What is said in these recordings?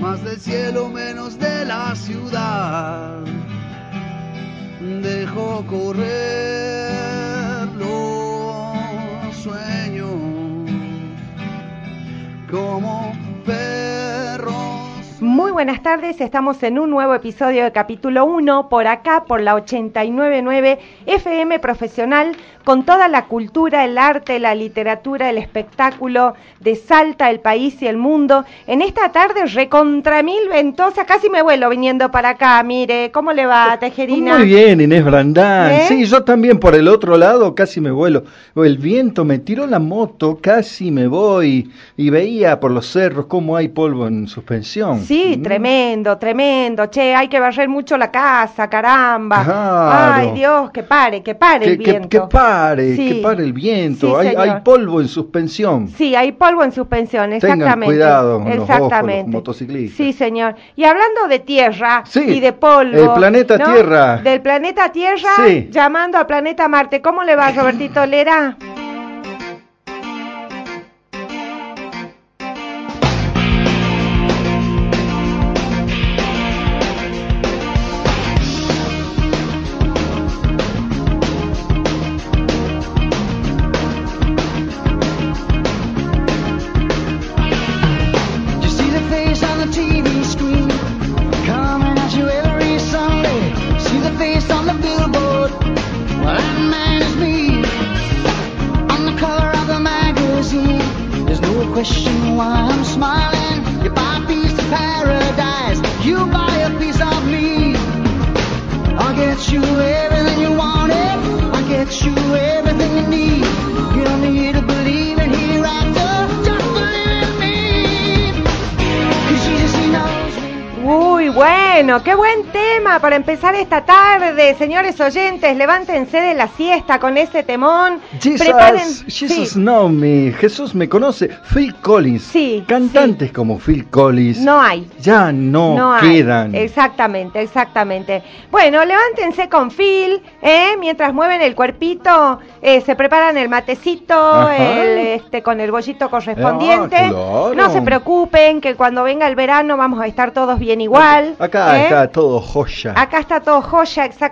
más del cielo menos de la ciudad. Dejo correr los sueños como perros. Muy buenas tardes, estamos en un nuevo episodio de capítulo 1 por acá, por la 899 FM Profesional, con toda la cultura, el arte, la literatura, el espectáculo de Salta, el país y el mundo. En esta tarde recontra mil ventosa, casi me vuelo viniendo para acá, mire, ¿cómo le va, Tejerina? Muy bien, Inés Brandán. ¿Eh? Sí, yo también por el otro lado casi me vuelo. El viento me tiró la moto, casi me voy y veía por los cerros cómo hay polvo en suspensión. Sí, Mm. tremendo, tremendo. Che, hay que barrer mucho la casa, caramba. Claro. Ay, Dios, que pare, que pare Que, el que- viento. que pare, Sí. que pare el viento. Sí, hay, hay polvo en suspensión. Sí, hay polvo en suspensión, Tengan exactamente. cuidado con los ojos, exactamente. los motociclistas. Sí, señor. Y hablando de tierra Sí, y de polvo. el planeta ¿no? Tierra. Del planeta Tierra, llamando al planeta Marte. ¿Cómo le va, Robertito Lera? Para empezar esta tarde. Señores oyentes, levántense de la siesta con ese temón. Jesus, Preparen- Jesus sí. know me. Jesús me conoce. Phil Collins. Sí, Cantantes como Phil Collins. No hay. Ya no, No hay. quedan. Exactamente, exactamente. Bueno, levántense con Phil, ¿eh? mientras mueven el cuerpito, eh, se preparan el matecito, el, este, con el bollito correspondiente. Ah, claro. No se preocupen, que cuando venga el verano vamos a estar todos bien igual. Acá ¿eh? está todo joya. Acá está todo joya, exactamente.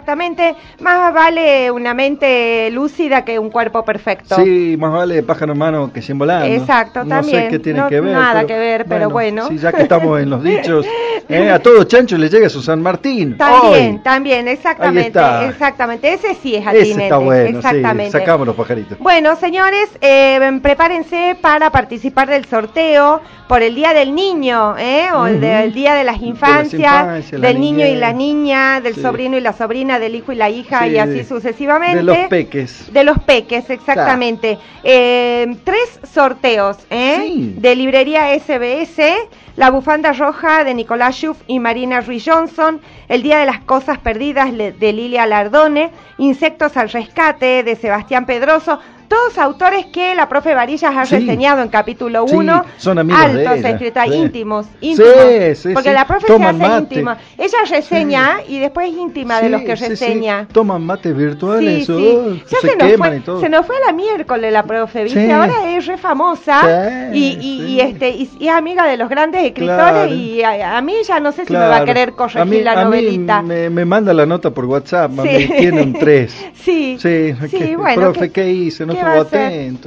Más vale una mente lúcida que un cuerpo perfecto. Sí, más vale pájaro en mano que sin volando. Exacto, no también. sé qué tiene No- que ver. nada que ver, pero bueno. Sí, ya que estamos en los dichos, eh, a todo chancho le llega su San Martín. También, Hoy. también, exactamente, exactamente. Ese sí es Ese atinente, está bueno, exactamente. sí. Sacamos los pajaritos. Bueno, señores, eh, prepárense para participar del sorteo por el Día del Niño, ¿eh? O el Ujú. del Día de las De las Infancias, la del niño y la niña, del Sí. sobrino y la sobrina, del hijo y la hija Sí, y así de- sucesivamente. De los peques. De los peques, exactamente. Eh, tres sorteos, ¿eh? Sí. De librería SBS, la bufanda roja de Nicolás Schuff y Marina Ruiz Johnson, el Día de las Cosas Perdidas de Lilia Lardone, Insectos al Rescate de Sebastián Pedroso, todos autores que la profe Varillas ha Sí. reseñado en capítulo Sí, 1. son amigos de altos ella, escritores, sí. íntimos, íntimos. sí, porque la profe toman se hace mate. íntima. Ella reseña y después es íntima de los que reseña. Toman mates virtuales, oh. Ya se, se, nos fue, y todo. se nos fue la miércoles la profe, ¿viste? Ahora es re famosa y, y, este, y, y es amiga de los grandes escritores Claro. y a, a mí ya no sé si me va a querer corregir A mí- la a mí novelita. me, me manda la nota por WhatsApp, mami, tiene un 3. Sí, Sí, sí, ¿qué- bueno. profe, ¿qué hice? No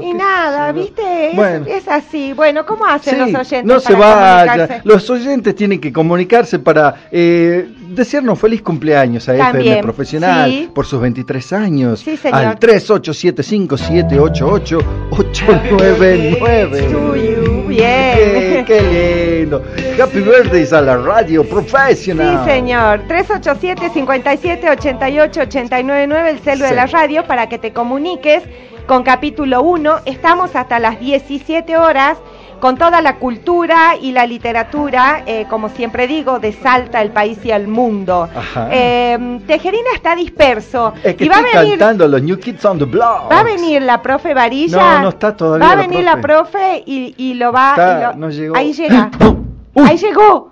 Y nada. ¿viste? Es, Bueno. es así. Bueno, ¿cómo hacen Sí, los oyentes no se vaya. Los oyentes tienen que comunicarse para eh, desearnos feliz cumpleaños a También, FM Profesional sí. por sus 23 años. Sí, señor. Al 3875788899. Tuyu, Qué, bien. qué lindo. Happy birthdays a la radio Sí, profesional. señor. 387-57-88-899, el celu de Sí. la radio, para que te comuniques con capítulo 1. Estamos hasta las 17 horas con toda la cultura y la literatura, eh, como siempre digo, de Salta, el país y el mundo. Eh, Tejerina está disperso. Es que y va a estoy venir cantando los New Kids on the Block. Va a venir la profe Varilla. No, no está todavía Va a venir la profe. profe y, y lo va. Está, y lo- no llegó. Ahí llega. Ahí llegó.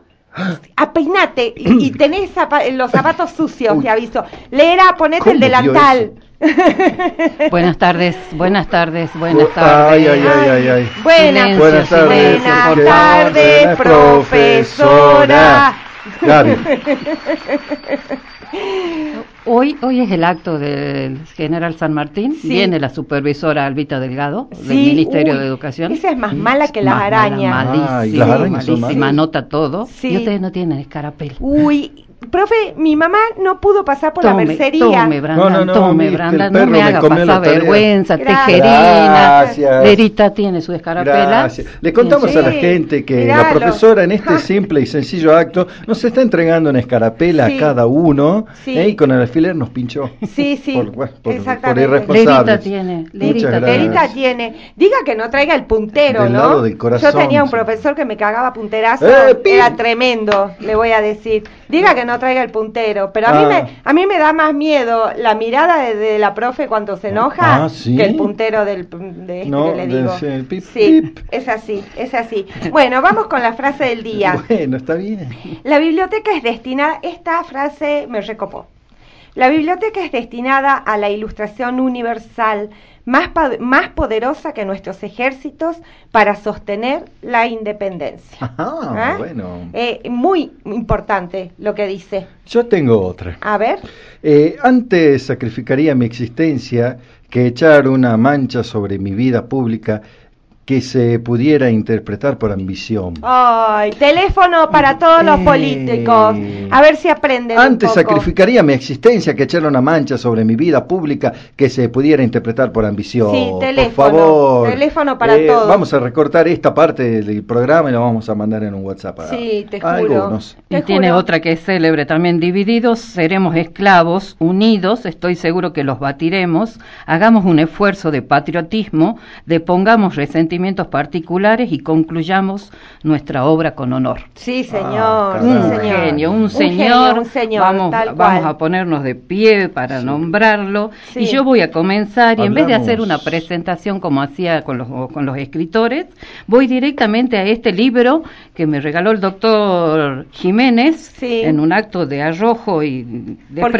A peinate y, y tenés zapa- los zapatos sucios, te aviso. Lera, ponete ¿Cómo el delantal. Buenas tardes, buenas tardes, buenas tardes. ay, ay, ay, ay, ay. Buenas, Buenas tardes, buenas tardes, profesora. Gaby. Hoy, hoy es el acto del general San Martín. Sí. Viene la supervisora Albita Delgado del Sí, Ministerio uy, de Educación. Esa es más mala que las Más mala, arañas. malísima, Ay, las arañas son malísima, anota todo. Sí. Y ustedes no tienen escarapel. Uy, profe, mi mamá no pudo pasar por la mercería. tome, No, no, no, tome, el no me haga pasar vergüenza, Gracias. tejerina. Gracias. Lerita tiene su escarapela. Gracias. Le contamos Sí, a la gente que miralo. la profesora en este simple y sencillo acto nos está entregando una escarapela Sí. a cada uno Sí. ¿eh? y con el alfiler nos pinchó. Sí, sí, Por, bueno, por- por exactamente. irresponsables. Lerita tiene, Lerita. Lerita tiene. Diga que no traiga el puntero, Del ¿no? lado del corazón, Yo tenía un profesor que me cagaba punterazo. ¡Eh! Era tremendo, le voy a decir. Diga que no traiga el puntero. Pero a, mí, Ah. me, a mí me da más miedo la mirada de, de la profe cuando se enoja Ah, ¿sí? que el puntero del, de este No, que le de digo. pip, sí, pip. es así, es así. Bueno, vamos con la frase del día. Bueno, está bien. La biblioteca es destinada, esta frase me recopó. La biblioteca es destinada a la ilustración universal más, más poderosa que nuestros ejércitos para sostener la independencia. Ajá, ¿Eh? bueno. Eh, muy importante lo que dice. Yo tengo otra. A ver. Eh, antes sacrificaría mi existencia que echar una mancha sobre mi vida pública que se pudiera interpretar por ambición. Ay, teléfono para todos los Eh. políticos. A ver si aprenden. un Antes poco. sacrificaría mi existencia que echar una mancha sobre mi vida pública que se pudiera interpretar por ambición. Sí, teléfono, Por favor. teléfono para Eh, todos. Vamos a recortar esta parte del programa y la vamos a mandar en un WhatsApp. a- Sí, te a juro. algunos. Te Y tiene juro. otra que es célebre también, divididos seremos esclavos, unidos, estoy seguro que los batiremos, hagamos un esfuerzo de patriotismo, depongamos particulares y concluyamos nuestra obra con honor. Sí, señor. Ah, sí, Un señor. genio, un Un señor, genio, un señor, vamos, tal vamos a ponernos de pie para nombrarlo Sí. y yo voy a comenzar y en vez de hacer una presentación como hacía con los, con los escritores, voy directamente a este libro que me regaló el doctor Jiménez Sí. en un acto de arrojo y de Porque.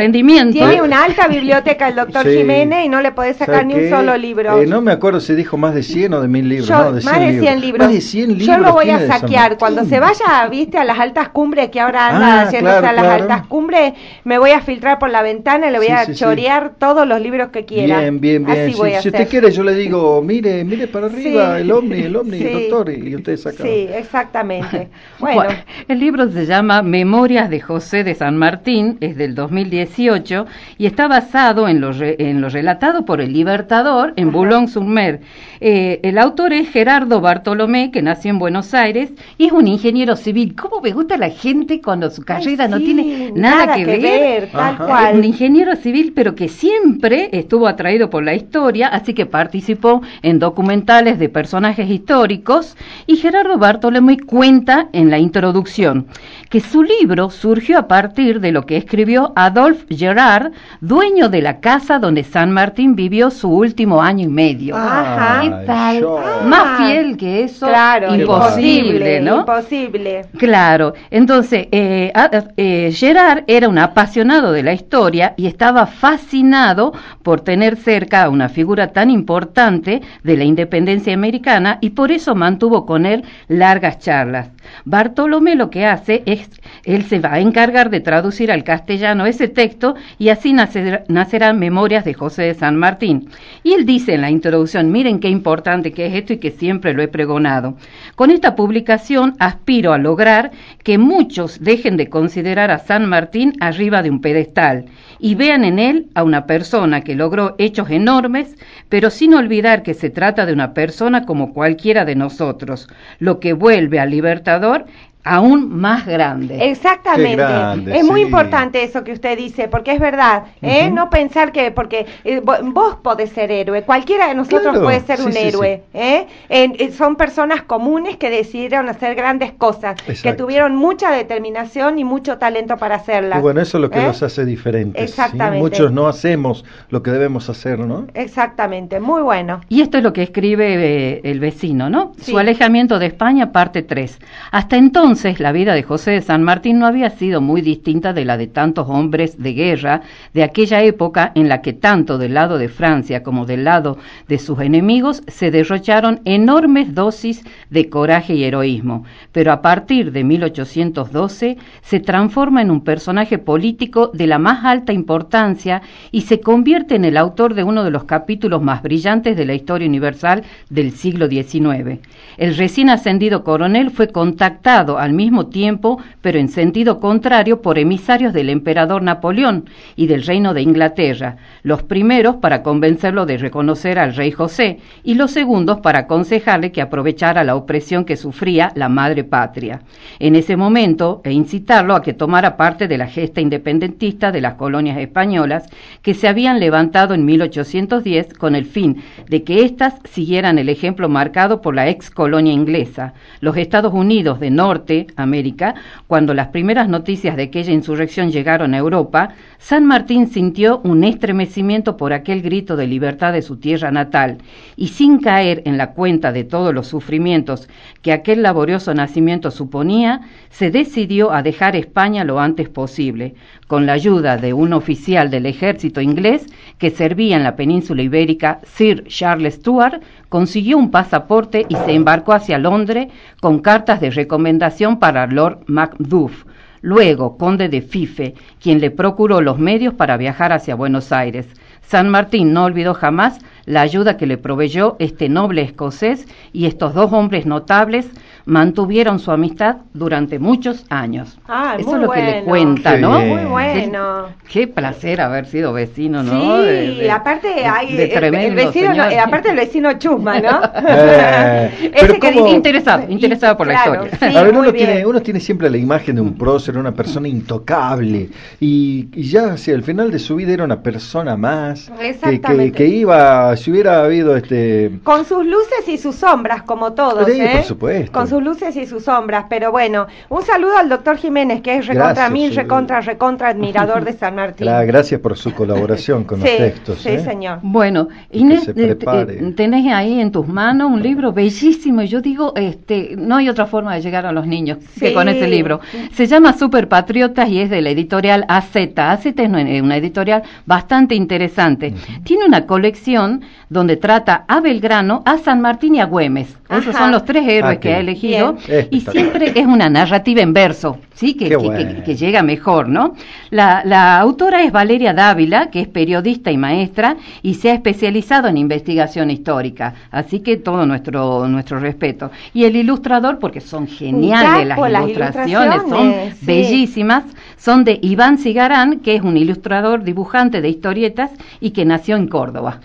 Tiene una alta biblioteca el doctor Sí. Jiménez y no le podés sacar ¿Sabe ni un qué? solo libro. Eh, no me acuerdo si dijo más de 100 o de 1000 libros. Yo- no, de 100 más de libros. 100 libros. Más de 100 libros. Yo lo voy a saquear. Cuando se vaya, viste, a las altas cumbres, que ahora anda Ah, haciéndose claro, a las claro. altas cumbres, me voy a filtrar por la ventana y le voy Sí, a sí, sí. chorear todos los libros que quiera. Bien, bien, bien. Así Si, voy a si hacer. usted quiere, yo le digo, mire, mire para arriba, Sí. el ovni, el ovni, Sí. doctor, y, y usted saca. Sí, exactamente. Bueno, Bueno, el libro se llama Memorias de José de San Martín, es del 2018 y está basado en lo, re- en lo relatado por el Libertador en Boulogne-sur-Mer. Eh, el autor es Gerardo Bartolomé, que nació en Buenos Aires y es un ingeniero civil. ¿Cómo me gusta la gente cuando su carrera ay, no sí, tiene nada, que, ver? tal Ajá. cual. Un ingeniero civil, pero que siempre estuvo atraído por la historia, así que participó en documentales de personajes históricos. Y Gerardo Bartolomé cuenta en la introducción que su libro surgió a partir de lo que escribió Adolphe Gerard, dueño de la casa donde San Martín vivió su último año y medio. Ajá. ¿Qué tal? Más fiel que eso, Claro, imposible, ¿no? Imposible. Claro, entonces eh, eh, Gerard era un apasionado de la historia y estaba fascinado por tener cerca a una figura tan importante de la independencia americana y por eso mantuvo con él largas charlas. Bartolomé lo que hace es, él se va a encargar de traducir al castellano ese texto y así nacer- nacerán Memorias de José de San Martín. Y él dice en la introducción, miren qué importante que es esto y que siempre lo he pregonado. Con esta publicación aspiro a lograr que muchos dejen de considerar a San Martín arriba de un pedestal y vean en él a una persona que logró hechos enormes, pero sin olvidar que se trata de una persona como cualquiera de nosotros, lo que vuelve al libertador aún más grande. Exactamente. Grande, es muy importante eso que usted dice, porque es verdad, ¿eh? No pensar que, porque eh, vo- vos podés ser héroe, cualquiera de nosotros Claro, puede ser sí, un sí, héroe, ¿eh? En- eh, son personas comunes que decidieron hacer grandes cosas, que tuvieron mucha determinación y mucho talento para hacerlas. Y bueno, eso es lo que ¿eh? los hace diferentes. ¿sí? Exactamente. Muchos no hacemos lo que debemos hacer, ¿no? Exactamente, muy bueno. Y esto es lo que escribe eh, el vecino, ¿no? Sí. Su alejamiento de España, parte 3. Hasta entonces, la vida de José de San Martín no había sido muy distinta de la de tantos hombres de guerra de aquella época en la que tanto del lado de Francia como del lado de sus enemigos se derrocharon enormes dosis de coraje y heroísmo. Pero a partir de 1812 se transforma en un personaje político de la más alta importancia y se convierte en el autor de uno de los capítulos más brillantes de la historia universal del siglo XIX. El recién ascendido coronel fue contactado al mismo tiempo, pero en sentido contrario, por emisarios del emperador Napoleón y del reino de Inglaterra, los primeros para convencerlo de reconocer al rey José y los segundos para aconsejarle que aprovechara la opresión que sufría la madre patria. En ese momento, e incitarlo a que tomara parte de la gesta independentista de las colonias españolas que se habían levantado en 1810 con el fin de que éstas siguieran el ejemplo marcado por la ex colonia inglesa, los Estados Unidos de Norte América, cuando las primeras noticias de aquella insurrección llegaron a Europa, San Martín sintió un estremecimiento por aquel grito de libertad de su tierra natal, y sin caer en la cuenta de todos los sufrimientos que aquel laborioso nacimiento suponía, se decidió a dejar España lo antes posible, con la ayuda de un oficial del ejército inglés que servía en la península ibérica, Sir Charles Stuart, consiguió un pasaporte y se embarcó hacia Londres con cartas de recomendación para Lord Macduff, luego conde de Fife, quien le procuró los medios para viajar hacia Buenos Aires. San Martín no olvidó jamás la ayuda que le proveyó este noble escocés y estos dos hombres notables mantuvieron su amistad durante muchos años. Ah, Eso muy es lo que le cuenta, Qué ¿no? bien. Muy bueno. Qué, qué placer haber sido vecino, ¿no? Sí, De- de- aparte hay de el- vecino, no, eh, aparte el vecino chusma, ¿no? Eh, Ese pero que ¿cómo? dice- Interesado, interesado por la claro, historia. sí, a ver, uno tiene, uno tiene siempre la imagen de un prócer, una persona intocable, y, y ya hacia el final de su vida era una persona más, que, que, iba, si hubiera habido este... Con sus luces y sus sombras, como todos, Sí, ¿eh? por supuesto. Con sus luces y sus sombras, pero bueno, un saludo al doctor Jiménez, que es recontra Gracias, mil, recontra, recontra admirador de San Martín. Gra- Gracias por su colaboración con sí, los textos. sí, ¿eh? señor. Bueno, Y Inés, que se eh, eh, tenés ahí en tus manos un libro bellísimo y yo digo, este, no hay otra forma de llegar a los niños que con este libro. Se llama Super Patriotas y es de la editorial AZ. AZ es una una editorial bastante interesante. Tiene una colección donde trata a Belgrano, a San Martín y a Güemes. Esos Ajá. son los tres héroes Ah, que ha elegido Bien. y siempre es una narrativa en verso, sí, que, Qué que- bueno. que- que llega mejor, ¿no? La, la autora es Valeria Dávila, que es periodista y maestra y se ha especializado en investigación histórica, así que todo nuestro nuestro respeto. Y el ilustrador, porque son geniales capo, las las ilustraciones, son sí. bellísimas, son de Iván Cigarán, que es un ilustrador, dibujante de historietas y que nació en Córdoba.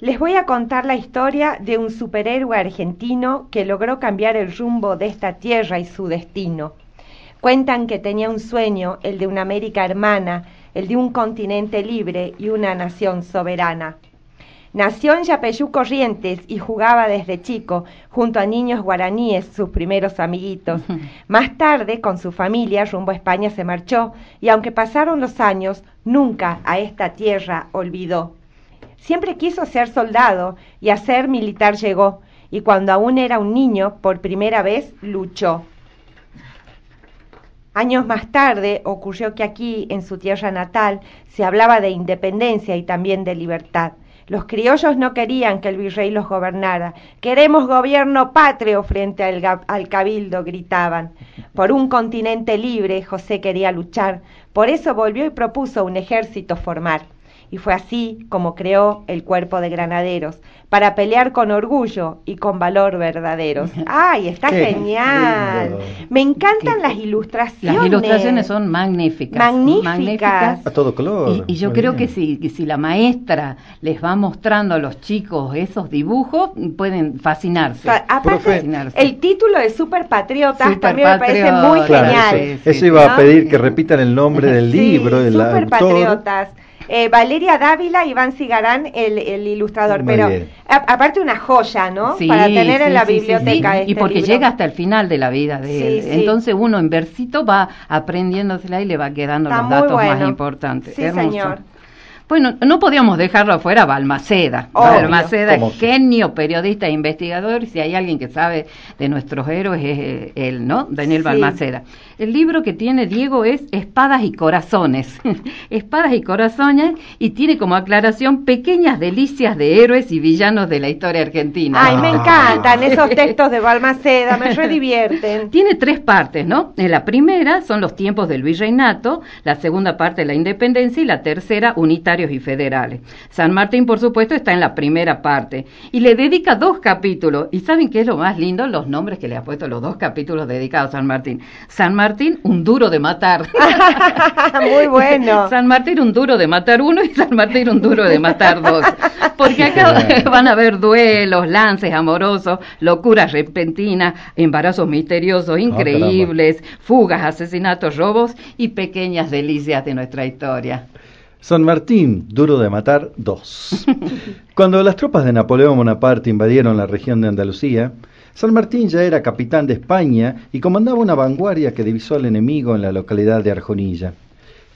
Les voy a contar la historia de un superhéroe argentino que logró cambiar el rumbo de esta tierra y su destino. Cuentan que tenía un sueño, el de una América hermana, el de un continente libre y una nación soberana. Nació en Yapeyú Corrientes y jugaba desde chico junto a niños guaraníes, sus primeros amiguitos. Más tarde, con su familia, rumbo a España se marchó y aunque pasaron los años, nunca a esta tierra olvidó. Siempre quiso ser soldado y a ser militar llegó, y cuando aún era un niño, por primera vez luchó. Años más tarde ocurrió que aquí, en su tierra natal, se hablaba de independencia y también de libertad. Los criollos no querían que el virrey los gobernara. Queremos gobierno patrio frente al, al cabildo, gritaban. Por un continente libre José quería luchar. Por eso volvió y propuso un ejército formar. Y fue así como creó el cuerpo de granaderos, para pelear con orgullo y con valor verdaderos. ¡Ay, está Qué genial! lindo. Me encantan las ilustraciones. Las ilustraciones son magníficas. Magníficas. A todo color. Y, y yo Muy creo bien. que si, que si la maestra les va mostrando a los chicos esos dibujos, pueden fascinarse. O sea, aparte, Fascinarse. el título de Super Patriotas Super también me parece muy Claro, genial. Eso sí. iba ¿no? a pedir que repitan el nombre del Sí, libro, del Super autor. Patriotas. Eh, Valeria Dávila, Iván Cigarán, el, el ilustrador, Muy pero a- aparte una joya, ¿no? Sí, Para tener en la sí, biblioteca. sí. este y porque libro. llega hasta el final de la vida de Sí, él. sí. Entonces uno en versito va aprendiéndosela y le va quedando Está los datos más bueno. importantes. Sí, Hermoso. señor. Bueno, no podíamos dejarlo afuera Balmaceda. Obvio. Balmaceda genio, periodista e investigador, y si hay alguien que sabe de nuestros héroes es eh, él, ¿no? Daniel Sí. Balmaceda. El libro que tiene Diego es Espadas y Corazones. Espadas y Corazones, y tiene como aclaración pequeñas delicias de héroes y villanos de la historia argentina. Ay, me Ah. encantan esos textos de Balmaceda, me redivierten. Tiene tres partes, ¿no? En la primera son los tiempos del virreinato, la segunda parte la independencia y la tercera unitarios y federales. San Martín, por supuesto, está en la primera parte y le dedica dos capítulos. ¿Y saben qué es lo más lindo? Los nombres que le ha puesto los dos capítulos dedicados a San Martín. San Martín, un duro de matar. Muy bueno. San Martín un duro de matar uno y San Martín un duro de matar dos. Porque acá van a haber duelos, lances amorosos, locuras repentinas, embarazos misteriosos, increíbles, fugas, asesinatos, robos y pequeñas delicias de nuestra historia. San Martín, duro de matar, dos. Cuando las tropas de Napoleón Bonaparte invadieron la región de Andalucía, San Martín ya era capitán de España y comandaba una vanguardia que divisó al enemigo en la localidad de Arjonilla.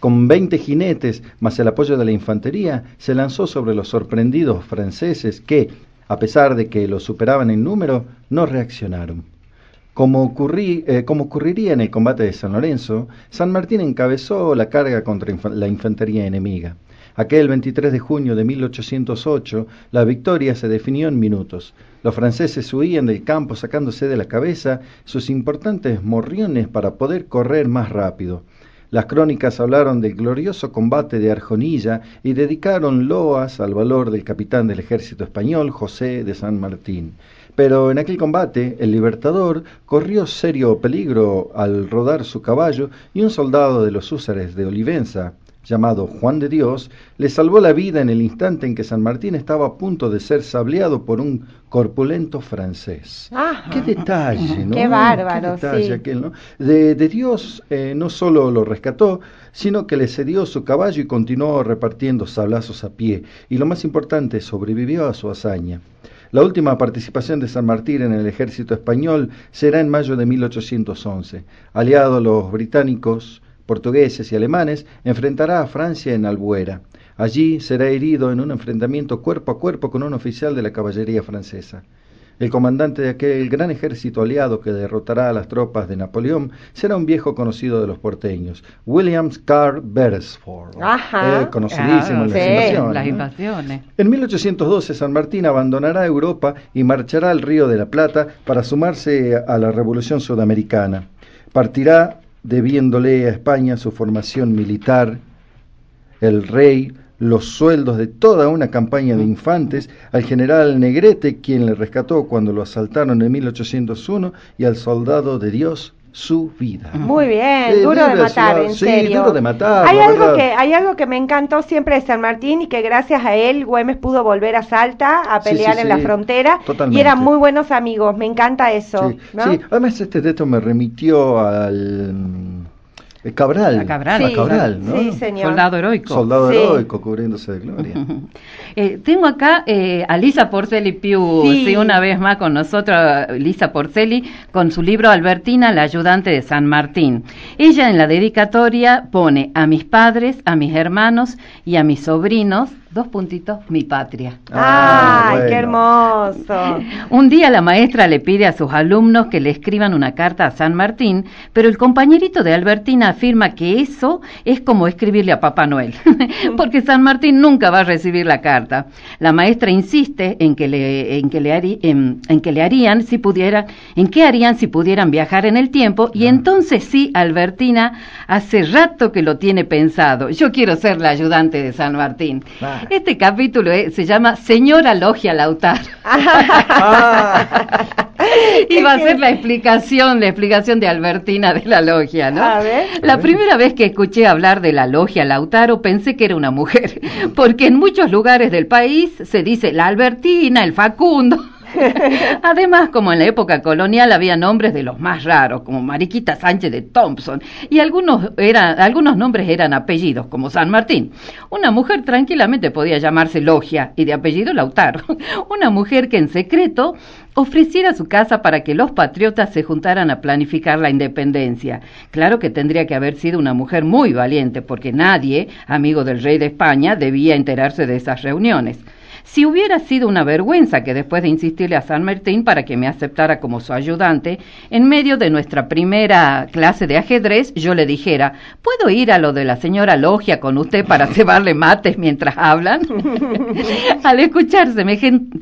Con 20 jinetes, más el apoyo de la infantería, se lanzó sobre los sorprendidos franceses que, a pesar de que los superaban en número, no reaccionaron. Eh, como ocurriría en el combate de San Lorenzo, San Martín encabezó la carga contra la infantería enemiga. Aquel 23 de junio de 1808, la victoria se definió en minutos. Los franceses huían del campo sacándose de la cabeza sus importantes morriones para poder correr más rápido. Las crónicas hablaron del glorioso combate de Arjonilla y dedicaron loas al valor del capitán del ejército español, José de San Martín. Pero en aquel combate, el libertador corrió serio peligro al rodar su caballo y un soldado de los húsares de Olivenza, llamado Juan de Dios, le salvó la vida en el instante en que San Martín estaba a punto de ser sableado por un corpulento francés. Ajá. Qué detalle, ¿no? Qué bárbaro, Qué detalle sí. aquel, ¿no? De, de Dios eh, no solo lo rescató, sino que le cedió su caballo y continuó repartiendo sablazos a pie. Y lo más importante, sobrevivió a su hazaña. La última participación de San Martín en el ejército español será en mayo de 1811. Aliado a los británicos, portugueses y alemanes, enfrentará a Francia en Albuera. Allí será herido en un enfrentamiento cuerpo a cuerpo con un oficial de la caballería francesa. El comandante de aquel gran ejército aliado que derrotará a las tropas de Napoleón será un viejo conocido de los porteños, William Carr Beresford, Ajá. eh, conocidísimo en las sí, invasiones. Las ¿no? invasiones. En 1812 San Martín abandonará Europa y marchará al Río de la Plata para sumarse a la Revolución Sudamericana. Partirá debiéndole a España su formación militar, el rey, los sueldos de toda una campaña de infantes, al general Negrete, quien le rescató cuando lo asaltaron en 1801, y al soldado de Dios su vida. Muy bien, Eh, duro de matar, en sí, serio. duro de matar, Hay algo verdad. que hay algo que me encantó siempre de San Martín y que gracias a él Güemes pudo volver a Salta a pelear sí, en la frontera totalmente. y eran muy buenos amigos. Me encanta eso, Sí, ¿no? sí. además este texto me remitió al Cabral. A Cabral. A Sí, Cabral, ¿no? sí, señor. Soldado heroico. Soldado Sí. heroico cubriéndose de gloria. Eh, tengo acá eh, a Lisa Porceli Piu, Sí. sí, una vez más con nosotros, Lisa Porceli, con su libro Albertina, la ayudante de San Martín. Ella en la dedicatoria pone a mis padres, a mis hermanos y a mis sobrinos dos puntitos, mi patria. Ah, ¡Ay, qué hermoso! Un día la maestra le pide a sus alumnos que le escriban una carta a San Martín, pero el compañerito de Albertina afirma que eso es como escribirle a Papá Noel, porque San Martín nunca va a recibir la carta. La maestra insiste en que le, en que le, harí- en, en que le harían si pudieran, en qué harían si pudieran viajar en el tiempo, y entonces sí, Albertina hace rato que lo tiene pensado. Yo quiero ser la ayudante de San Martín. Ah. Este capítulo eh, se llama Señora Logia Lautaro. Ah, Y va a ser la explicación, la explicación de Albertina de la logia, ¿no? A ver. La primera vez que escuché hablar de la logia Lautaro pensé que era una mujer, porque en muchos lugares del país se dice la Albertina, el Facundo. Además, como en la época colonial había nombres de los más raros, como Mariquita Sánchez de Thompson, y algunos, eran, algunos nombres eran apellidos, como San Martín. Una mujer tranquilamente podía llamarse Logia y de apellido Lautaro. Una mujer que en secreto ofreciera su casa para que los patriotas se juntaran a planificar la independencia. Claro que tendría que haber sido una mujer muy valiente, porque nadie, amigo del rey de España, debía enterarse de esas reuniones. Si hubiera sido una vergüenza que después de insistirle a San Martín para que me aceptara como su ayudante, en medio de nuestra primera clase de ajedrez, yo le dijera, ¿puedo ir a lo de la señora Logia con usted para cebarle mates mientras hablan? Al escuchar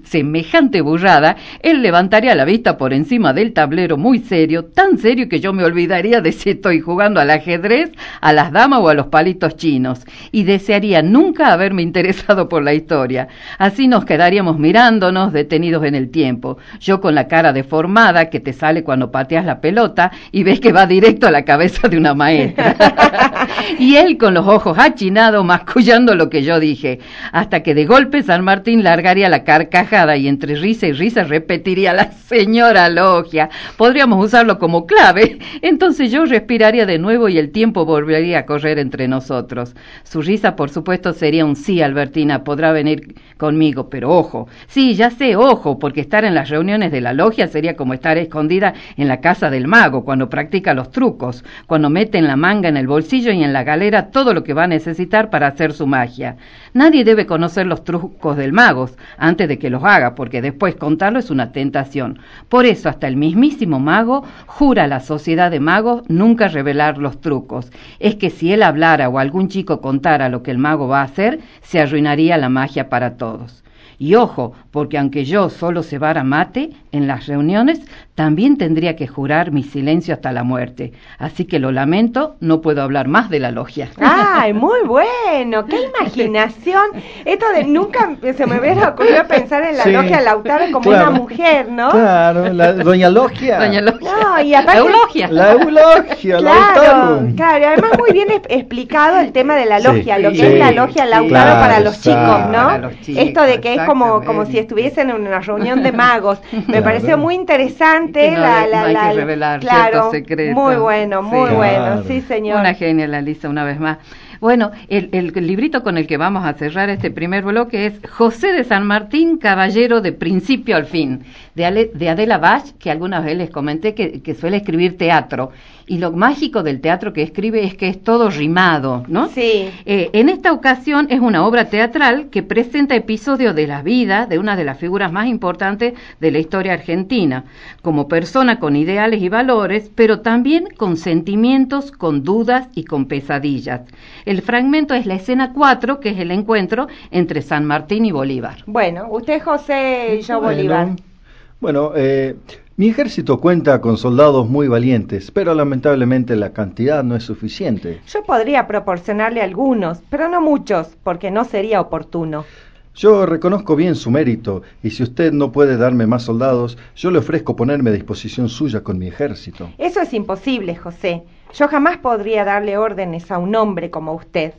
semejante burrada, él levantaría la vista por encima del tablero muy serio, tan serio que yo me olvidaría de si estoy jugando al ajedrez, a las damas o a los palitos chinos, y desearía nunca haberme interesado por la historia. Así nos quedaríamos mirándonos, detenidos en el tiempo. Yo con la cara deformada que te sale cuando pateas la pelota y ves que va directo a la cabeza de una maestra. y él con los ojos achinados, mascullando lo que yo dije, hasta que de golpe San Martín largaría la carcajada y entre risa y risa repetiría la señora logia. Podríamos usarlo como clave. Entonces yo respiraría de nuevo y el tiempo volvería a correr entre nosotros. Su risa, por supuesto, sería un sí, Albertina, podrá venir conmigo, pero ojo, sí, ya sé, ojo, porque estar en las reuniones de la logia sería como estar escondida en la casa del mago cuando practica los trucos, cuando mete en la manga en el bolsillo y en la galera todo lo que va a necesitar para hacer su magia. Nadie debe conocer los trucos del mago antes de que los haga, porque después contarlo es una tentación. Por eso hasta el mismísimo mago jura a la sociedad de magos nunca revelar los trucos. Es que si él hablara o algún chico contara lo que el mago va a hacer, se arruinaría la magia para todos. Y ojo, porque aunque yo solo cebara mate en las reuniones, también tendría que jurar mi silencio hasta la muerte. Así que lo lamento, no puedo hablar más de la logia. ¡Ay, muy bueno! ¡Qué imaginación! Esto de nunca se me hubiera ocurrido pensar en la Sí. logia Lautaro como Claro. una mujer, ¿no? Claro, la, doña Logia. Doña Logia. No, y aparte- Eulogia. La Eulogia, Claro, Lautaro. claro, y además muy bien explicado el tema de la Sí, logia, lo que sí, es la logia Lautaro claro, para los chicos, ¿no? Para los chicos, Esto de que es como, como si estuviesen en una reunión de magos. Me Claro. pareció muy interesante Que no la, hay- la, no hay la- que revelar claro, ciertos secretos. Muy bueno, muy Sí. bueno, Claro. sí señor. Una genia la Lisa, una vez más. Bueno, el, el librito con el que vamos a cerrar este primer bloque es José de San Martín, caballero de principio al fin, de, Ale- de Adela Bach, que alguna vez les comenté que, que suele escribir teatro. Y lo mágico del teatro que escribe es que es todo rimado, ¿no? Sí. Eh, en esta ocasión es una obra teatral que presenta episodios de la vida de una de las figuras más importantes de la historia argentina, como persona con ideales y valores, pero también con sentimientos, con dudas y con pesadillas. El fragmento es la escena 4, que es el encuentro entre San Martín y Bolívar. Bueno, usted José y yo Bueno, Bolívar. Bueno, eh, mi ejército cuenta con soldados muy valientes, pero lamentablemente la cantidad no es suficiente. Yo podría proporcionarle algunos, pero no muchos, porque no sería oportuno. Yo reconozco bien su mérito, y si usted no puede darme más soldados, yo le ofrezco ponerme a disposición suya con mi ejército. Eso es imposible, José. Yo jamás podría darle órdenes a un hombre como usted.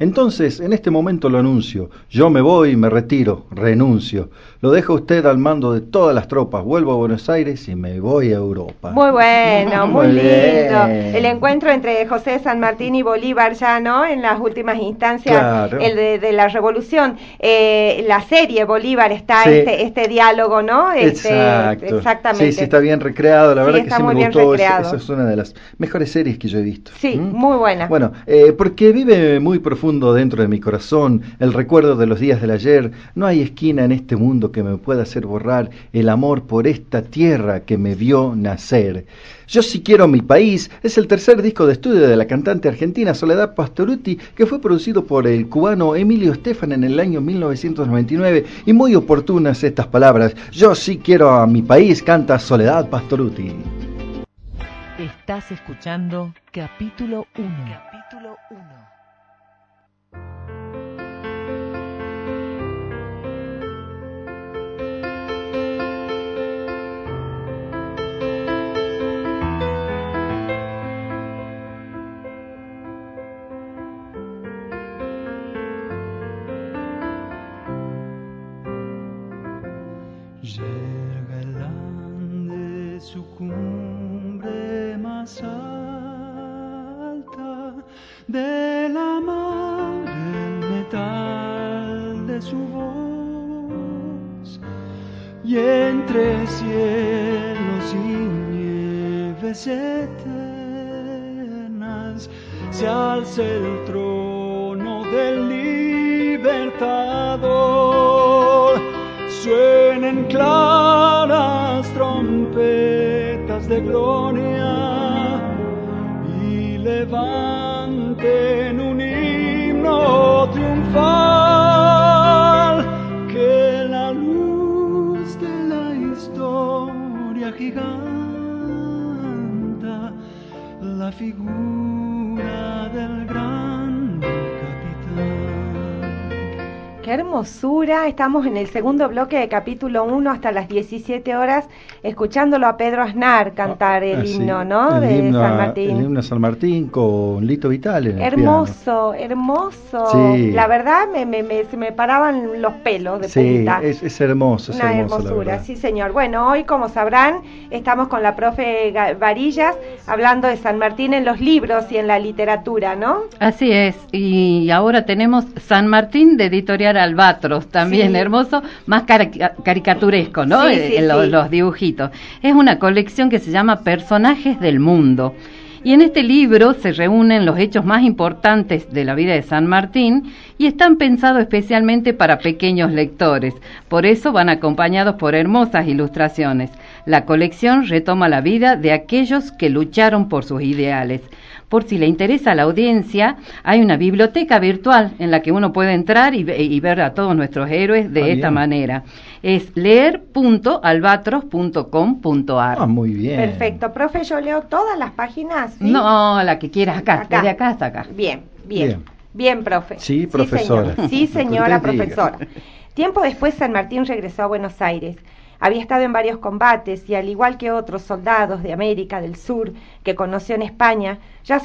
Entonces, en este momento lo anuncio. Yo me voy, me retiro, renuncio. Lo dejo usted al mando de todas las tropas. Vuelvo a Buenos Aires y me voy a Europa. Muy bueno, muy, Muy lindo. bien. El encuentro entre José San Martín y Bolívar ya, ¿no? En las últimas instancias, Claro. el de, de la revolución. Eh, la serie Bolívar está Sí. este, este diálogo, ¿no? Este, Exacto. Exactamente. Sí, sí, está bien recreado. La Sí, verdad que sí muy me gustó. Esa es una de las mejores series que yo he visto. Sí, ¿Mm? muy buena. Bueno, eh, porque vive muy profundo dentro de mi corazón, el recuerdo de los días del ayer, no hay esquina en este mundo que me pueda hacer borrar el amor por esta tierra que me vio nacer. Yo sí quiero mi país es el tercer disco de estudio de la cantante argentina Soledad Pastoruti que fue producido por el cubano Emilio Estefan en el año 1999 y muy oportunas estas palabras. Yo sí quiero a mi país canta Soledad Pastoruti. Estás escuchando capítulo 1. Capítulo 1. Eternas se alza el trono del libertador. Suenen claras trompetas de gloria y levanten un himno triunfal. Que la luz de la historia giganta la figura del Qué hermosura. Estamos en el segundo bloque de capítulo 1 hasta las 17 horas, escuchándolo a Pedro Aznar cantar el Ah, sí, himno, ¿no? el de himno San a- Martín. El himno a San Martín con Lito Vital en el Hermoso, hermoso. Sí. La verdad me, me, me- se me paraban los pelos de. Sí, punta. es, es hermoso, es Una hermoso, hermosura, sí señor. Bueno, hoy como sabrán, estamos con la profe Varillas hablando de San Martín en los libros y en la literatura, ¿no? Así es, y ahora tenemos San Martín de Editorial Albatros, también Sí. hermoso, más cari- caricaturesco, ¿no? Sí, Eh, sí. los dibujitos. Es una colección que se llama Personajes del Mundo. Y en este libro se reúnen los hechos más importantes de la vida de San Martín y están pensados especialmente para pequeños lectores. Por eso van acompañados por hermosas ilustraciones. La colección retoma la vida de aquellos que lucharon por sus ideales. Por si le interesa a la audiencia, hay una biblioteca virtual en la que uno puede entrar y, ve- y ver a todos nuestros héroes de Ah, esta bien. manera. Es leer.albatros.com.ar. Ah, muy bien. Perfecto. Profe, yo leo todas las páginas. ¿sí? No, la que quieras acá, Acá. desde acá hasta acá. Bien, bien. Bien. Bien, profe. Sí, profesora. Sí, señora profesora. Tiempo después, San Martín regresó a Buenos Aires. Había estado en varios combates y, al igual que otros soldados de América del Sur que conoció en España, ya,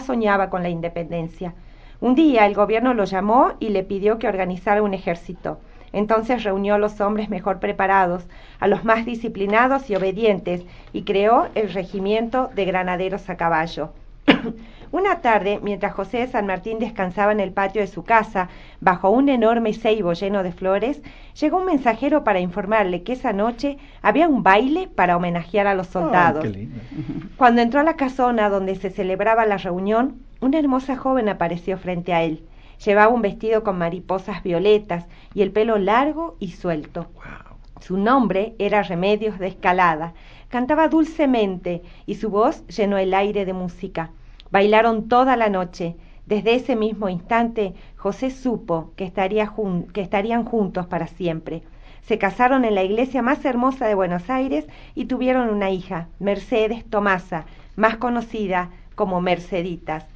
soñaba con la independencia. Un día el gobierno lo llamó y le pidió que organizara un ejército. Entonces reunió a los hombres mejor preparados, a los más disciplinados y obedientes, y creó el regimiento de granaderos a caballo. Una tarde, mientras José de San Martín descansaba en el patio de su casa, bajo un enorme ceibo lleno de flores, llegó un mensajero para informarle que esa noche había un baile para homenajear a los soldados. qué. Cuando entró a la casona donde se celebraba la reunión, una hermosa joven apareció frente a él. Llevaba un vestido con mariposas violetas y el pelo largo y suelto. Su nombre era Remedios de Escalada. Cantaba dulcemente y su voz llenó el aire de música. Bailaron toda la noche. Desde ese mismo instante, José supo que, estarían juntos para siempre. Se casaron en la iglesia más hermosa de Buenos Aires y tuvieron una hija, Mercedes Tomasa, más conocida como Merceditas.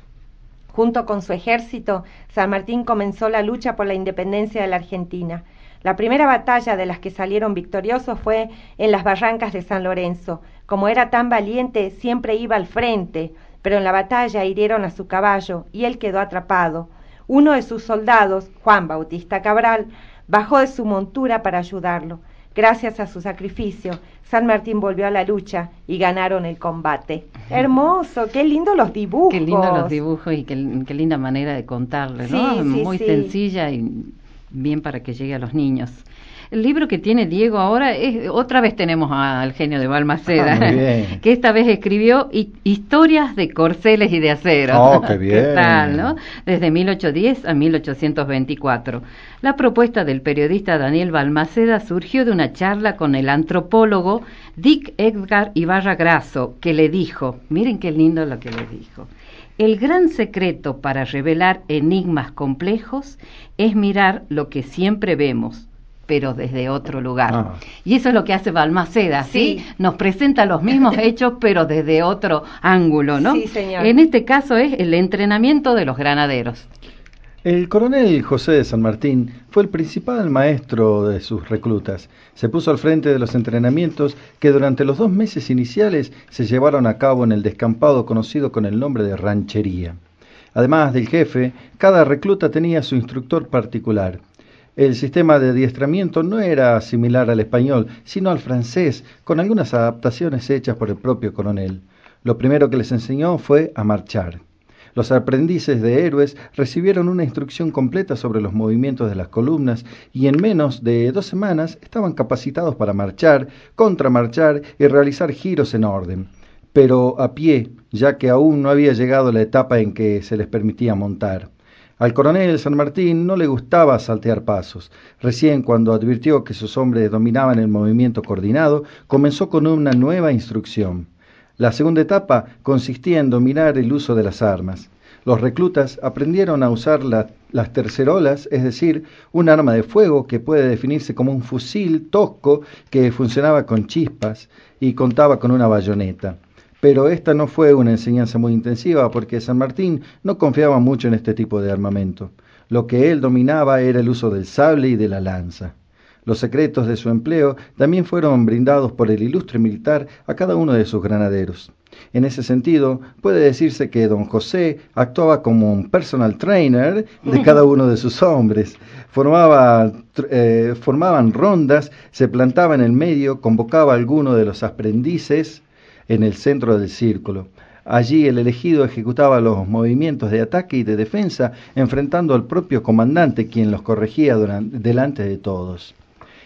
Junto con su ejército, San Martín comenzó la lucha por la independencia de la Argentina. La primera batalla de las que salieron victoriosos fue en las barrancas de San Lorenzo. Como era tan valiente, siempre iba al frente, pero en la batalla hirieron a su caballo y él quedó atrapado. Uno de sus soldados, Juan Bautista Cabral, bajó de su montura para ayudarlo. Gracias a su sacrificio, San Martín volvió a la lucha y ganaron el combate. Hermoso, qué lindo los dibujos. Qué lindo los dibujos y qué, qué linda manera de contarle, ¿no? Sí, sí, Muy sí. sencilla y bien para que llegue a los niños. El libro que tiene Diego ahora es, otra vez tenemos al genio de Balmaceda, Ah, que esta vez escribió hi- historias de corceles y de acero. Oh, qué bien. tal, no? Desde 1810 a 1824. La propuesta del periodista Daniel Balmaceda surgió de una charla con el antropólogo Dick Edgar Ibarra Grasso, que le dijo, miren qué lindo lo que le dijo, el gran secreto para revelar enigmas complejos es mirar lo que siempre vemos pero desde otro lugar. Ah. Y eso es lo que hace Balmaceda, ¿sí? Sí. Nos presenta los mismos hechos, pero desde otro ángulo, ¿no? Sí, señor. En este caso es el entrenamiento de los granaderos. El coronel José de San Martín fue el principal maestro de sus reclutas. Se puso al frente de los entrenamientos que durante los dos meses iniciales se llevaron a cabo en el descampado conocido con el nombre de ranchería. Además del jefe, cada recluta tenía su instructor particular. El sistema de adiestramiento no era similar al español, sino al francés, con algunas adaptaciones hechas por el propio coronel. Lo primero que les enseñó fue a marchar. Los aprendices de héroes recibieron una instrucción completa sobre los movimientos de las columnas y en menos de dos semanas estaban capacitados para marchar, contramarchar y realizar giros en orden, pero a pie, ya que aún no había llegado la etapa en que se les permitía montar. Al coronel San Martín no le gustaba saltear pasos. Recién cuando advirtió que sus hombres dominaban el movimiento coordinado, comenzó con una nueva instrucción. La segunda etapa consistía en dominar el uso de las armas. Los reclutas aprendieron a usar la- las tercerolas, es decir, un arma de fuego que puede definirse como un fusil tosco que funcionaba con chispas y contaba con una bayoneta. Pero esta no fue una enseñanza muy intensiva porque San Martín no confiaba mucho en este tipo de armamento. Lo que él dominaba era el uso del sable y de la lanza. Los secretos de su empleo también fueron brindados por el ilustre militar a cada uno de sus granaderos. En ese sentido, puede decirse que don José actuaba como un personal trainer de cada uno de sus hombres. Formaba, eh, formaban rondas, se plantaba en el medio, convocaba a alguno de los aprendices en el centro del círculo. Allí el elegido ejecutaba los movimientos de ataque y de defensa, enfrentando al propio comandante, quien los corregía delante de todos.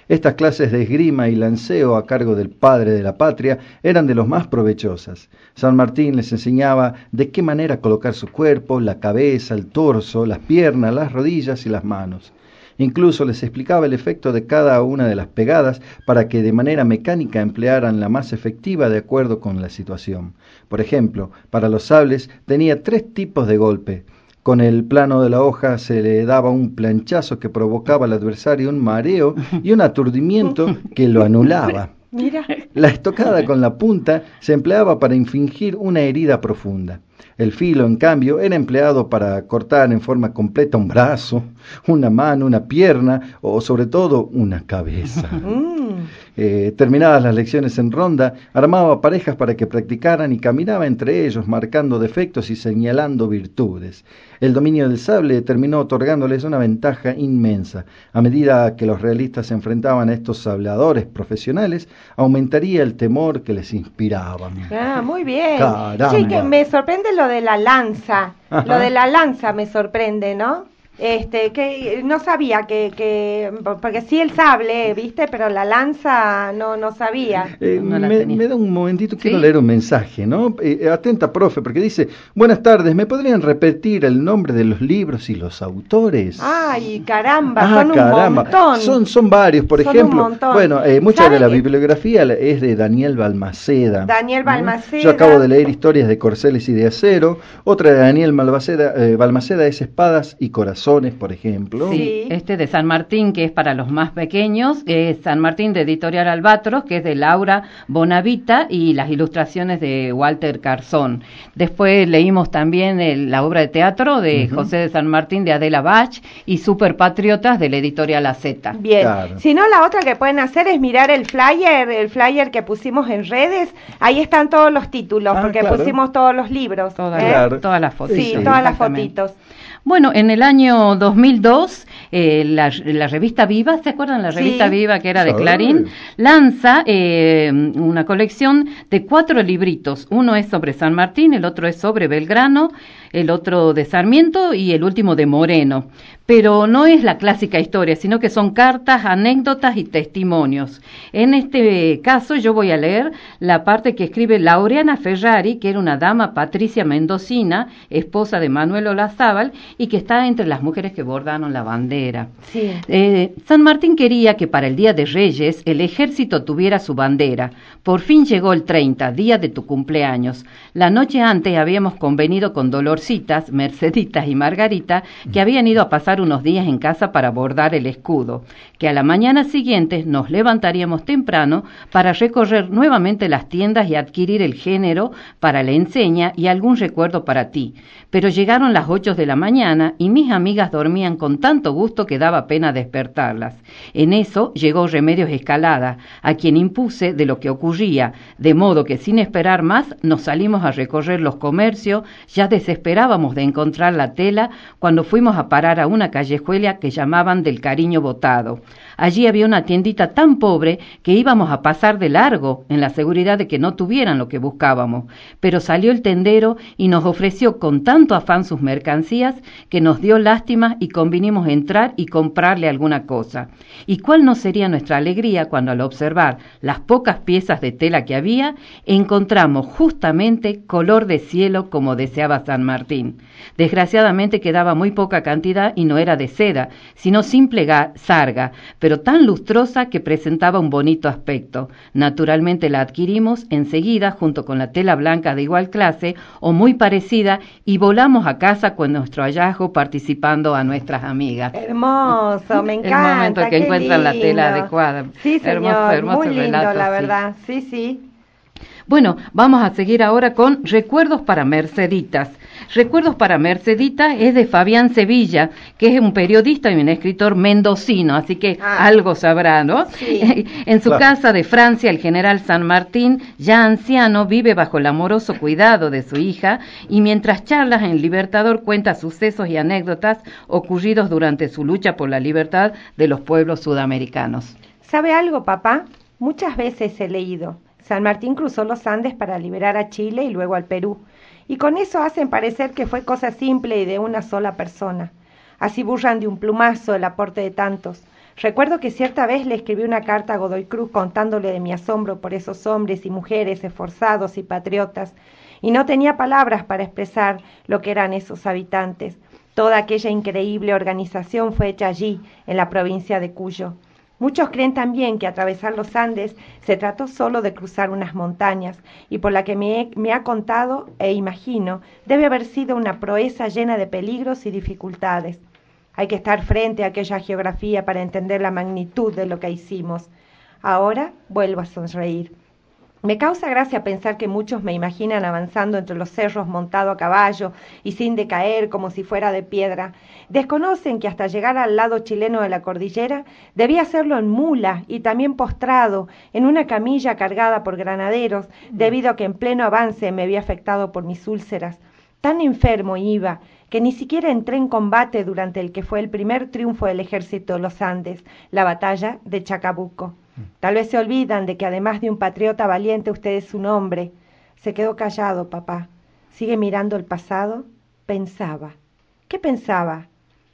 Estas clases de esgrima y lanceo a cargo del padre de la patria eran de los más provechosas. San Martín les enseñaba de qué manera colocar su cuerpo, la cabeza, el torso, las piernas, las rodillas y las manos. Incluso les explicaba el efecto de cada una de las pegadas para que de manera mecánica emplearan la más efectiva de acuerdo con la situación. Por ejemplo, para los sables tenía tres tipos de golpe. Con el plano de la hoja se le daba un planchazo que provocaba al adversario un mareo y un aturdimiento que lo anulaba. Mira. La estocada con la punta se empleaba para infligir una herida profunda. El filo, en cambio, era empleado para cortar en forma completa un brazo, una mano, una pierna o sobre todo una cabeza. Mm. Eh, terminadas las lecciones en ronda, armaba parejas para que practicaran y caminaba entre ellos marcando defectos y señalando virtudes. El dominio del sable terminó otorgándoles una ventaja inmensa. A medida que los realistas se enfrentaban a estos sabladores profesionales, aumentaría el temor que les inspiraban. Ah, muy bien. Caramba. Sí, que me sorprende lo de la lanza. Ajá. Lo de la lanza me sorprende, ¿no? Este, que no sabía que, que, porque sí el sable, ¿viste? Pero la lanza no, no sabía. Eh, No la me, da un momentito, quiero ¿Sí? leer un mensaje, ¿no? Eh, atenta, profe, porque dice, buenas tardes, ¿me podrían repetir el nombre de los libros y los autores? Ay, caramba, Ah, son un montón. Son, son varios, por Son un ejemplo. montón. Bueno, eh, mucha de ¿Sabe la bibliografía es de Daniel Balmaceda. Daniel ¿no? Balmaceda. Yo acabo de leer historias de corceles y de acero. Otra de Daniel Balmaceda, eh, Balmaceda es Espadas y Corazones, por ejemplo. Sí. Este de San Martín, que es para los más pequeños, es San Martín de Editorial Albatros, que es de Laura Bonavita, y las ilustraciones de Walter Carzón. Después leímos también el- la obra de teatro de José de San Martín de Adela Bach y Superpatriotas de la Editorial AZ. Bien. Claro. Si no, la otra que pueden hacer es mirar el flyer, el flyer que pusimos en redes. Ahí están todos los títulos, Ah, porque claro. pusimos todos los libros. Todas, ¿eh? Claro. todas las fotos. Sí, Sí, todas las fotitos. Bueno, en el año 2002, eh, la, la revista Viva, ¿se acuerdan la Sí. revista Viva que era de. Clarín? Lanza eh, una colección de cuatro libritos. Uno es sobre San Martín, el otro es sobre Belgrano, el otro de Sarmiento y el último de Moreno. Pero no es la clásica historia, sino que son cartas, anécdotas y testimonios. En este caso yo voy a leer la parte que escribe Laureana Ferrari, que era una dama patricia mendocina, esposa de Manuel Olazábal, y que está entre las mujeres que bordaron la bandera. Sí. Eh, San Martín quería que para el Día de Reyes el ejército tuviera su bandera. Por fin llegó el 30, día de tu cumpleaños. La noche antes habíamos convenido con Dolorcitas, Merceditas y Margarita que habían ido a pasar unos días en casa para bordar el escudo, que a la mañana siguiente nos levantaríamos temprano para recorrer nuevamente las tiendas y adquirir el género para la enseña y algún recuerdo para ti. Pero llegaron las ocho de la mañana y mis amigas dormían con tanto gusto que daba pena despertarlas. En eso llegó Remedios Escalada, a quien impuse de lo que ocurría, de modo que sin esperar más nos salimos a recorrer los comercios, ya desesperábamos de encontrar la tela cuando fuimos a parar a una callejuela que llamaban del cariño botado. Allí había una tiendita tan pobre que íbamos a pasar de largo en la seguridad de que no tuvieran lo que buscábamos, pero salió el tendero y nos ofreció con tanto afán sus mercancías que nos dio lástima y convinimos entrar y comprarle alguna cosa. ¿Y cuál no sería nuestra alegría cuando al observar las pocas piezas de tela que había, encontramos justamente color de cielo como deseaba San Martín? Desgraciadamente quedaba muy poca cantidad y no era de seda, sino simple sarga, pero tan lustrosa que presentaba un bonito aspecto. Naturalmente la adquirimos enseguida junto con la tela blanca de igual clase o muy parecida y volamos a casa con nuestro hallazgo participando a nuestras amigas. Hermoso, me encanta. El momento en que encuentran la tela adecuada. Sí, señor, Hermoso, hermoso muy lindo, relato, la sí. verdad. Sí, sí. Bueno, vamos a seguir ahora con Recuerdos para Merceditas. Recuerdos para Merceditas es de Fabián Sevilla, que es un periodista y un escritor mendocino, así que Ah. algo sabrá, ¿no? Sí. en su Claro. casa de Francia, el general San Martín, ya anciano, vive bajo el amoroso cuidado de su hija y mientras charlas en Libertador cuenta sucesos y anécdotas ocurridos durante su lucha por la libertad de los pueblos sudamericanos. ¿Sabe algo, papá? Muchas veces he leído. San Martín cruzó los Andes para liberar a Chile y luego al Perú. Y con eso hacen parecer que fue cosa simple y de una sola persona. Así burlan de un plumazo el aporte de tantos. Recuerdo que cierta vez le escribí una carta a Godoy Cruz contándole de mi asombro por esos hombres y mujeres esforzados y patriotas, y no tenía palabras para expresar lo que eran esos habitantes. Toda aquella increíble organización fue hecha allí, en la provincia de Cuyo. Muchos creen también que atravesar los Andes se trató solo de cruzar unas montañas, y por la que me, me ha contado e imagino, debe haber sido una proeza llena de peligros y dificultades. Hay que estar frente a aquella geografía para entender la magnitud de lo que hicimos. Ahora vuelvo a sonreír. Me causa gracia pensar que muchos me imaginan avanzando entre los cerros montado a caballo y sin decaer como si fuera de piedra. Desconocen que hasta llegar al lado chileno de la cordillera debía hacerlo en mula y también postrado en una camilla cargada por granaderos debido a que en pleno avance me había afectado por mis úlceras. Tan enfermo iba que ni siquiera entré en combate durante el que fue el primer triunfo del ejército de los Andes, la batalla de Chacabuco. Tal vez se olvidan de que además de un patriota valiente usted es un hombre. Se quedó callado, papá. Sigue mirando el pasado. Pensaba. ¿Qué pensaba?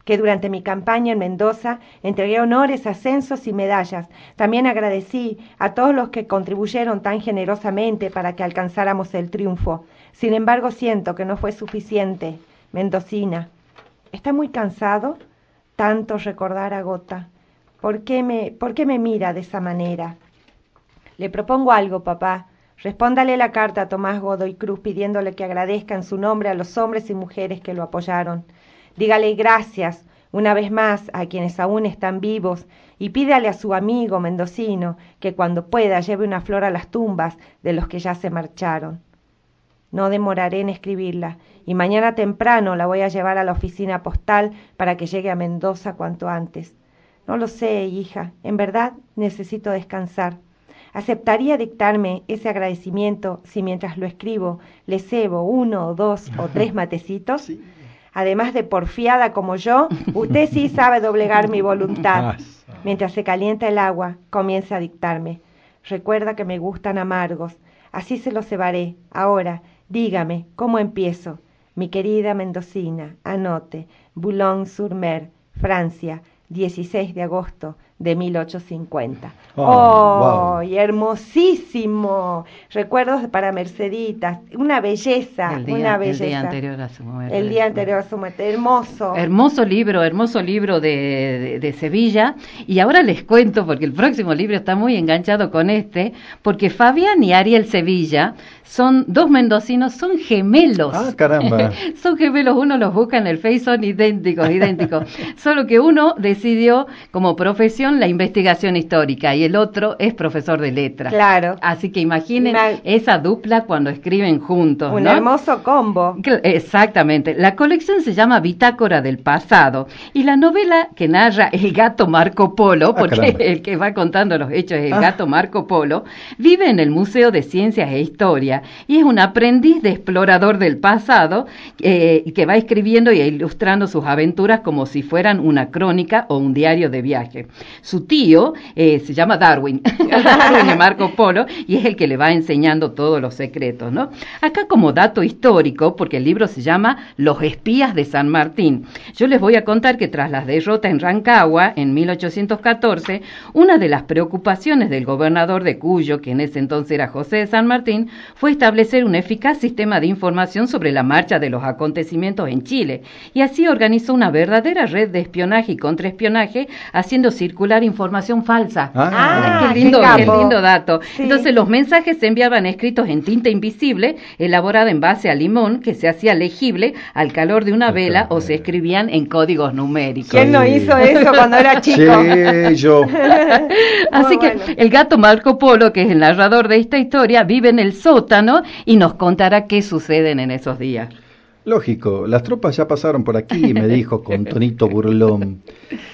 Que durante mi campaña en Mendoza entregué honores, ascensos y medallas. También agradecí a todos los que contribuyeron tan generosamente para que alcanzáramos el triunfo. Sin embargo, siento que no fue suficiente. Mendocina. ¿Está muy cansado? Tanto recordar agota. ¿Por qué me, por qué me mira de esa manera? Le propongo algo, papá. Respóndale la carta a Tomás Godoy Cruz pidiéndole que agradezca en su nombre a los hombres y mujeres que lo apoyaron. Dígale gracias una vez más a quienes aún están vivos y pídale a su amigo mendocino que cuando pueda lleve una flor a las tumbas de los que ya se marcharon. No demoraré en escribirla y mañana temprano la voy a llevar a la oficina postal para que llegue a Mendoza cuanto antes. No lo sé, hija. En verdad necesito descansar. ¿Aceptaría dictarme ese agradecimiento si mientras lo escribo le cebo uno o dos o tres matecitos? Además de porfiada como yo, usted sí sabe doblegar mi voluntad. Mientras se calienta el agua, comienza a dictarme. Recuerda que me gustan amargos. Así se los cebaré. Ahora, dígame, ¿cómo empiezo? Mi querida mendocina, anote, Boulogne-sur-Mer, Francia, 16 de agosto de 1850. Oh, ¡Oh! wow. y hermosísimo! Recuerdos para Merceditas, una belleza, el, día, una el belleza. día anterior a su muerte. El día anterior a su muerte, hermoso. Hermoso libro, hermoso libro de, de, de, Sevilla. Y ahora les cuento, porque el próximo libro está muy enganchado con este, porque Fabián y Ariel Sevilla son dos mendocinos, son gemelos. Ah, caramba. son gemelos, uno los busca en el Face, son idénticos, idénticos. Solo que uno decidió como profesión la investigación histórica y el otro es profesor de letras. Claro. Así que imaginen Una- esa dupla cuando escriben juntos. Un ¿no? hermoso combo. Exactamente. La colección se llama Bitácora del Pasado y la novela que narra el gato Marco Polo, Ah, porque el que va contando los hechos es el Ah. gato Marco Polo, vive en el Museo de Ciencias e Historia y es un aprendiz de explorador del pasado eh, que va escribiendo y ilustrando sus aventuras como si fueran una crónica o un diario de viaje. Su tío eh, se llama Darwin, Darwin de Marco Polo, y es el que le va enseñando todos los secretos, ¿no? Acá como dato histórico, porque el libro se llama Los espías de San Martín, yo les voy a contar que tras la derrota en Rancagua en 1814, una de las preocupaciones del gobernador de Cuyo, que en ese entonces era José de San Martín, fue establecer un eficaz sistema de información sobre la marcha de los acontecimientos en Chile, y así organizó una verdadera red de espionaje y contraespionaje, haciendo circular información falsa. Ah. qué lindo, qué qué capo. lindo dato. Sí. Entonces los mensajes se enviaban escritos en tinta invisible, elaborada en base a limón, que se hacía legible al calor de una vela o de se escribían en códigos numéricos. ¿Quién no hizo eso cuando era chico? Sí, yo. Así Muy que bueno. el gato Marco Polo, que es el narrador de esta historia, vive en el sótano y nos contará qué suceden en esos días. Lógico, las tropas ya pasaron por aquí, me dijo con tonito burlón.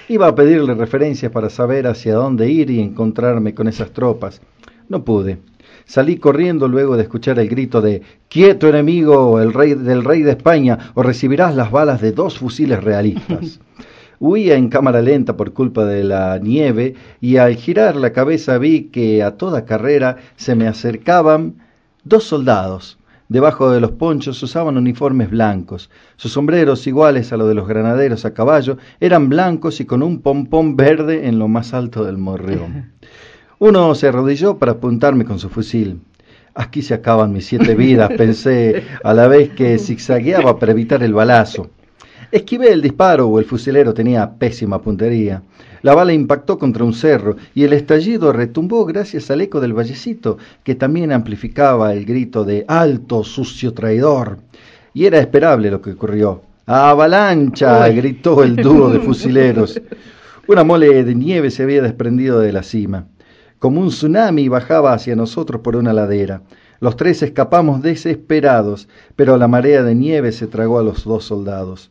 Iba a pedirle referencias para saber hacia dónde ir y encontrarme con esas tropas. No pude. Salí corriendo luego de escuchar el grito de Quieto enemigo, el rey del rey de España, o recibirás las balas de dos fusiles realistas. Huía en cámara lenta por culpa de la nieve y al girar la cabeza vi que a toda carrera se me acercaban dos soldados. Debajo de los ponchos usaban uniformes blancos. Sus sombreros, iguales a los de los granaderos a caballo, eran blancos y con un pompón verde en lo más alto del morreón. Uno se arrodilló para apuntarme con su fusil. Aquí se acaban mis siete vidas, pensé, a la vez que zigzagueaba para evitar el balazo. Esquivé el disparo o el fusilero tenía pésima puntería. La bala impactó contra un cerro y el estallido retumbó gracias al eco del vallecito, que también amplificaba el grito de ¡Alto, sucio traidor! Y era esperable lo que ocurrió. ¡Avalancha! Gritó el dúo de fusileros. Una mole de nieve se había desprendido de la cima. Como un tsunami bajaba hacia nosotros por una ladera. Los tres escapamos desesperados, pero la marea de nieve se tragó a los dos soldados.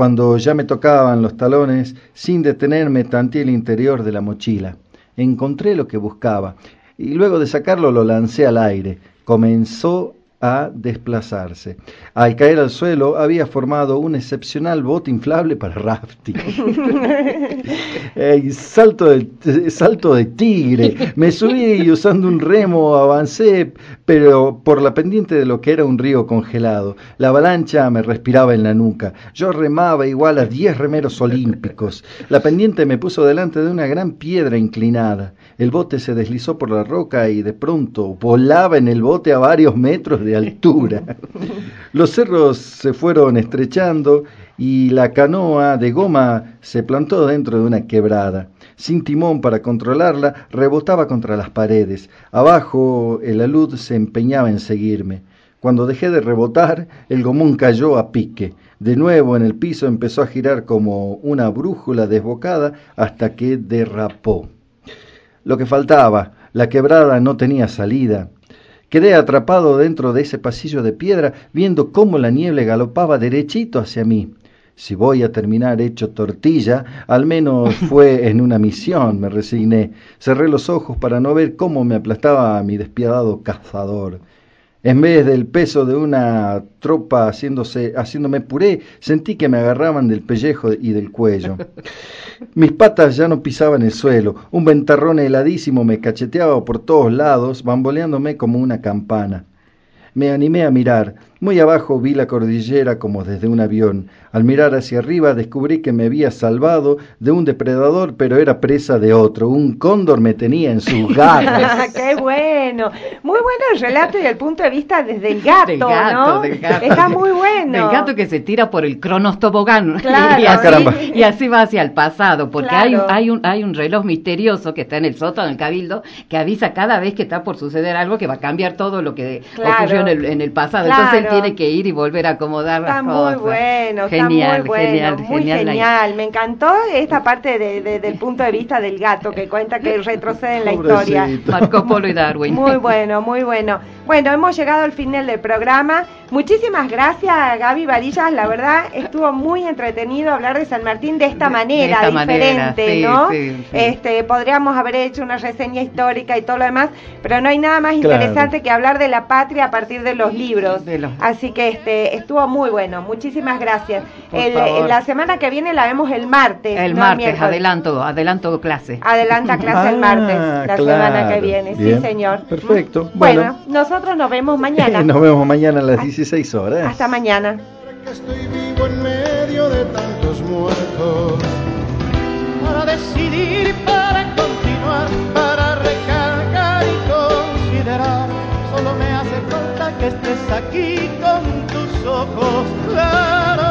Cuando ya me tocaban los talones, sin detenerme, tanteé el interior de la mochila. Encontré lo que buscaba, y luego de sacarlo lo lancé al aire. Comenzó a desplazarse. Al caer al suelo había formado un excepcional bote inflable para rafting. Salto, de, salto de tigre. Me subí y usando un remo avancé, pero por la pendiente de lo que era un río congelado. La avalancha me respiraba en la nuca. Yo remaba igual a diez remeros olímpicos. La pendiente me puso delante de una gran piedra inclinada. El bote se deslizó por la roca y de pronto volaba en el bote a varios metros de altura. Los cerros se fueron estrechando y la canoa de goma se plantó dentro de una quebrada. Sin timón para controlarla, rebotaba contra las paredes. Abajo el alud se empeñaba en seguirme. Cuando dejé de rebotar, el gomón cayó a pique. De nuevo en el piso empezó a girar como una brújula desbocada hasta que derrapó. Lo que faltaba, la quebrada no tenía salida. Quedé atrapado dentro de ese pasillo de piedra, viendo cómo la niebla galopaba derechito hacia mí. Si voy a terminar hecho tortilla, al menos fue en una misión, me resigné. Cerré los ojos para no ver cómo me aplastaba mi despiadado cazador. En vez del peso de una tropa haciéndose, haciéndome puré, sentí que me agarraban del pellejo y del cuello. Mis patas ya no pisaban el suelo, un ventarrón heladísimo me cacheteaba por todos lados, bamboleándome como una campana. Me animé a mirar. Muy abajo vi la cordillera como desde un avión. Al mirar hacia arriba descubrí que me había salvado de un depredador, pero era presa de otro. Un cóndor me tenía en sus garras. ¡Qué bueno! Muy bueno el relato y el punto de vista desde el gato, Del gato, ¿no? del gato. Está muy bueno. Del gato que se tira por el cronos tobogán Claro, y, así, caramba. y así va hacia el pasado, porque hay, un, Claro. hay, un, hay un reloj misterioso que está en el sótano del cabildo que avisa cada vez que está por suceder algo que va a cambiar todo lo que Claro. ocurrió en el, en el pasado. Claro. Entonces él tiene que ir y volver a acomodar Está las muy cosas. bueno, genial, está muy bueno, genial, muy genial, genial. Me encantó esta parte de- de- del punto de vista del gato que cuenta que retrocede en la historia. Marco Polo y Darwin. Muy bueno, muy bueno. Bueno, hemos llegado al final del programa. Muchísimas gracias, Gaby Varillas. La verdad, estuvo muy entretenido hablar de San Martín de esta de manera, diferente, sí, ¿no? sí, sí. Este, podríamos haber hecho una reseña histórica y todo lo demás, pero no hay nada más Claro. interesante que hablar de la patria a partir de los libros. De los- Así que este, estuvo muy bueno. Muchísimas gracias. El- favor. la semana que viene la vemos el martes. El no martes, adelanto, adelanto clase. Adelanta clase el martes, Ah, la claro. semana que viene. Sí, señor. Perfecto. Bueno, Bueno. nosotros nos vemos mañana. Nos vemos mañana a las 16 horas. Hasta mañana. que estoy vivo en medio de tantos muertos. Para decidir, para continuar, para recargar y considerar. Solo me hace falta que estés aquí con tus ojos claros.